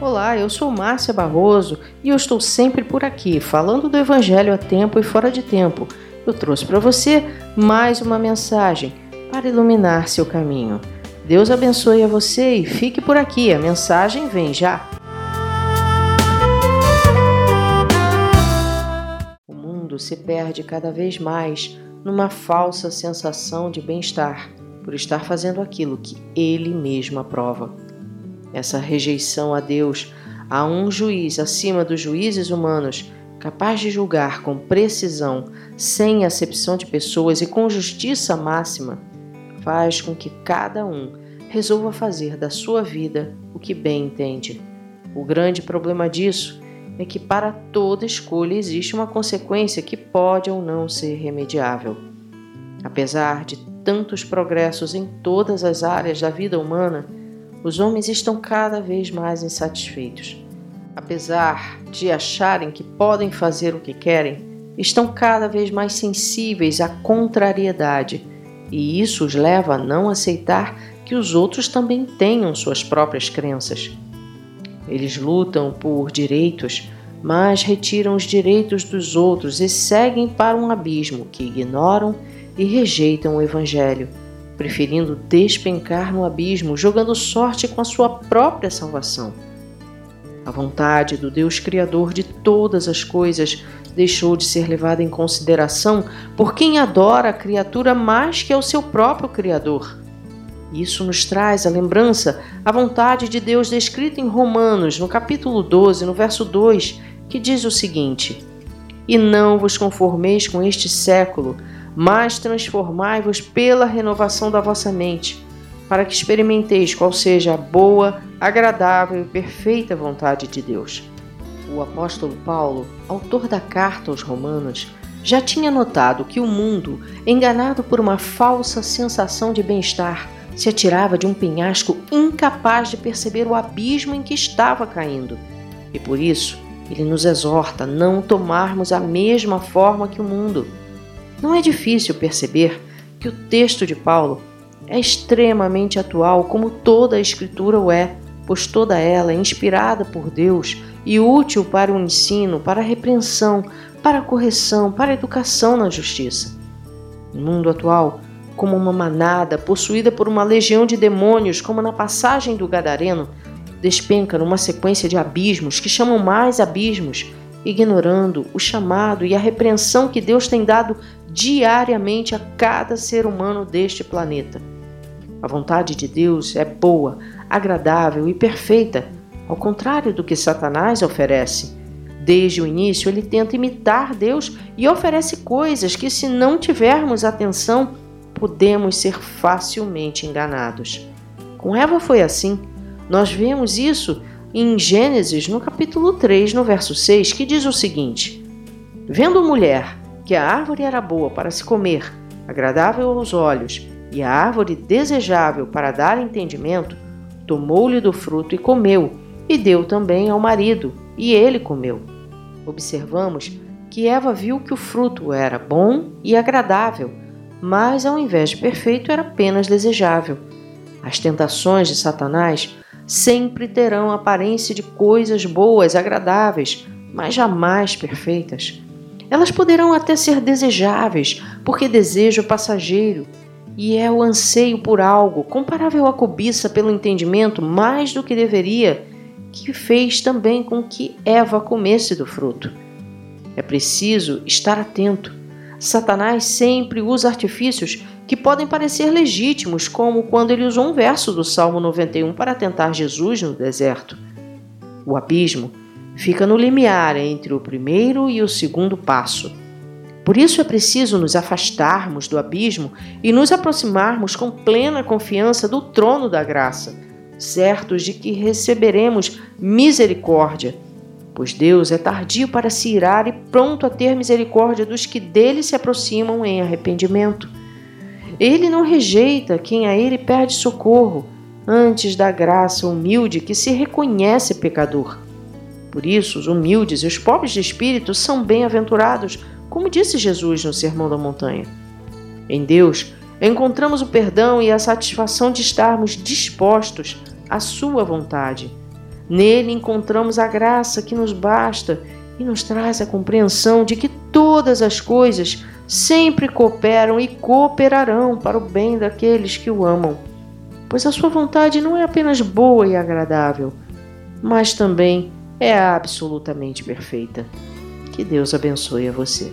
Olá, eu sou Márcia Barroso e eu estou sempre por aqui, falando do Evangelho a tempo e fora de tempo. Eu trouxe para você mais uma mensagem para iluminar seu caminho. Deus abençoe a você e fique por aqui, a mensagem vem já. O mundo se perde cada vez mais numa falsa sensação de bem-estar por estar fazendo aquilo que ele mesmo aprova. Essa rejeição a Deus, a um juiz acima dos juízes humanos, capaz de julgar com precisão, sem acepção de pessoas e com justiça máxima, faz com que cada um resolva fazer da sua vida o que bem entende. O grande problema disso é que para toda escolha existe uma consequência que pode ou não ser remediável. Apesar de tantos progressos em todas as áreas da vida humana, os homens estão cada vez mais insatisfeitos. Apesar de acharem que podem fazer o que querem, estão cada vez mais sensíveis à contrariedade, e isso os leva a não aceitar que os outros também tenham suas próprias crenças. Eles lutam por direitos, mas retiram os direitos dos outros e seguem para um abismo que ignoram e rejeitam o Evangelho preferindo despencar no abismo, jogando sorte com a sua própria salvação. A vontade do Deus Criador de todas as coisas deixou de ser levada em consideração por quem adora a criatura mais que ao seu próprio Criador. Isso nos traz a lembrança a vontade de Deus descrita em Romanos, no capítulo 12, no verso 2, que diz o seguinte: E não vos conformeis com este século, mas transformai-vos pela renovação da vossa mente, para que experimenteis qual seja a boa, agradável e perfeita vontade de Deus. O apóstolo Paulo, autor da carta aos Romanos, já tinha notado que o mundo, enganado por uma falsa sensação de bem-estar, se atirava de um penhasco incapaz de perceber o abismo em que estava caindo. E por isso, ele nos exorta a não tomarmos a mesma forma que o mundo não é difícil perceber que o texto de Paulo é extremamente atual, como toda a Escritura o é, pois toda ela é inspirada por Deus e útil para o ensino, para a repreensão, para a correção, para a educação na justiça. No mundo atual, como uma manada possuída por uma legião de demônios, como na passagem do Gadareno, despenca numa sequência de abismos que chamam mais abismos, ignorando o chamado e a repreensão que Deus tem dado diariamente a cada ser humano deste planeta. A vontade de Deus é boa, agradável e perfeita, ao contrário do que Satanás oferece. Desde o início, ele tenta imitar Deus e oferece coisas que, se não tivermos atenção, podemos ser facilmente enganados. Com Eva foi assim. Nós vemos isso em Gênesis, no capítulo 3, no verso 6, que diz o seguinte: Vendo mulher que a árvore era boa para se comer, agradável aos olhos, e a árvore desejável para dar entendimento, tomou-lhe do fruto e comeu, e deu também ao marido, e ele comeu. Observamos que Eva viu que o fruto era bom e agradável, mas ao invés de perfeito era apenas desejável. As tentações de Satanás sempre terão aparência de coisas boas, agradáveis, mas jamais perfeitas. Elas poderão até ser desejáveis, porque desejo passageiro, e é o anseio por algo, comparável à cobiça pelo entendimento mais do que deveria, que fez também com que Eva comesse do fruto. É preciso estar atento. Satanás sempre usa artifícios que podem parecer legítimos, como quando ele usou um verso do Salmo 91 para tentar Jesus no deserto. O abismo fica no limiar entre o primeiro e o segundo passo. Por isso é preciso nos afastarmos do abismo e nos aproximarmos com plena confiança do trono da graça, certos de que receberemos misericórdia, pois Deus é tardio para se irar e pronto a ter misericórdia dos que dele se aproximam em arrependimento. Ele não rejeita quem a ele pede socorro, antes da graça humilde que se reconhece pecador. Por isso, os humildes e os pobres de espírito são bem-aventurados, como disse Jesus no Sermão da Montanha. Em Deus, encontramos o perdão e a satisfação de estarmos dispostos à Sua vontade. Nele encontramos a graça que nos basta e nos traz a compreensão de que todas as coisas sempre cooperam e cooperarão para o bem daqueles que o amam, pois a sua vontade não é apenas boa e agradável, mas também é absolutamente perfeita. Que Deus abençoe a você.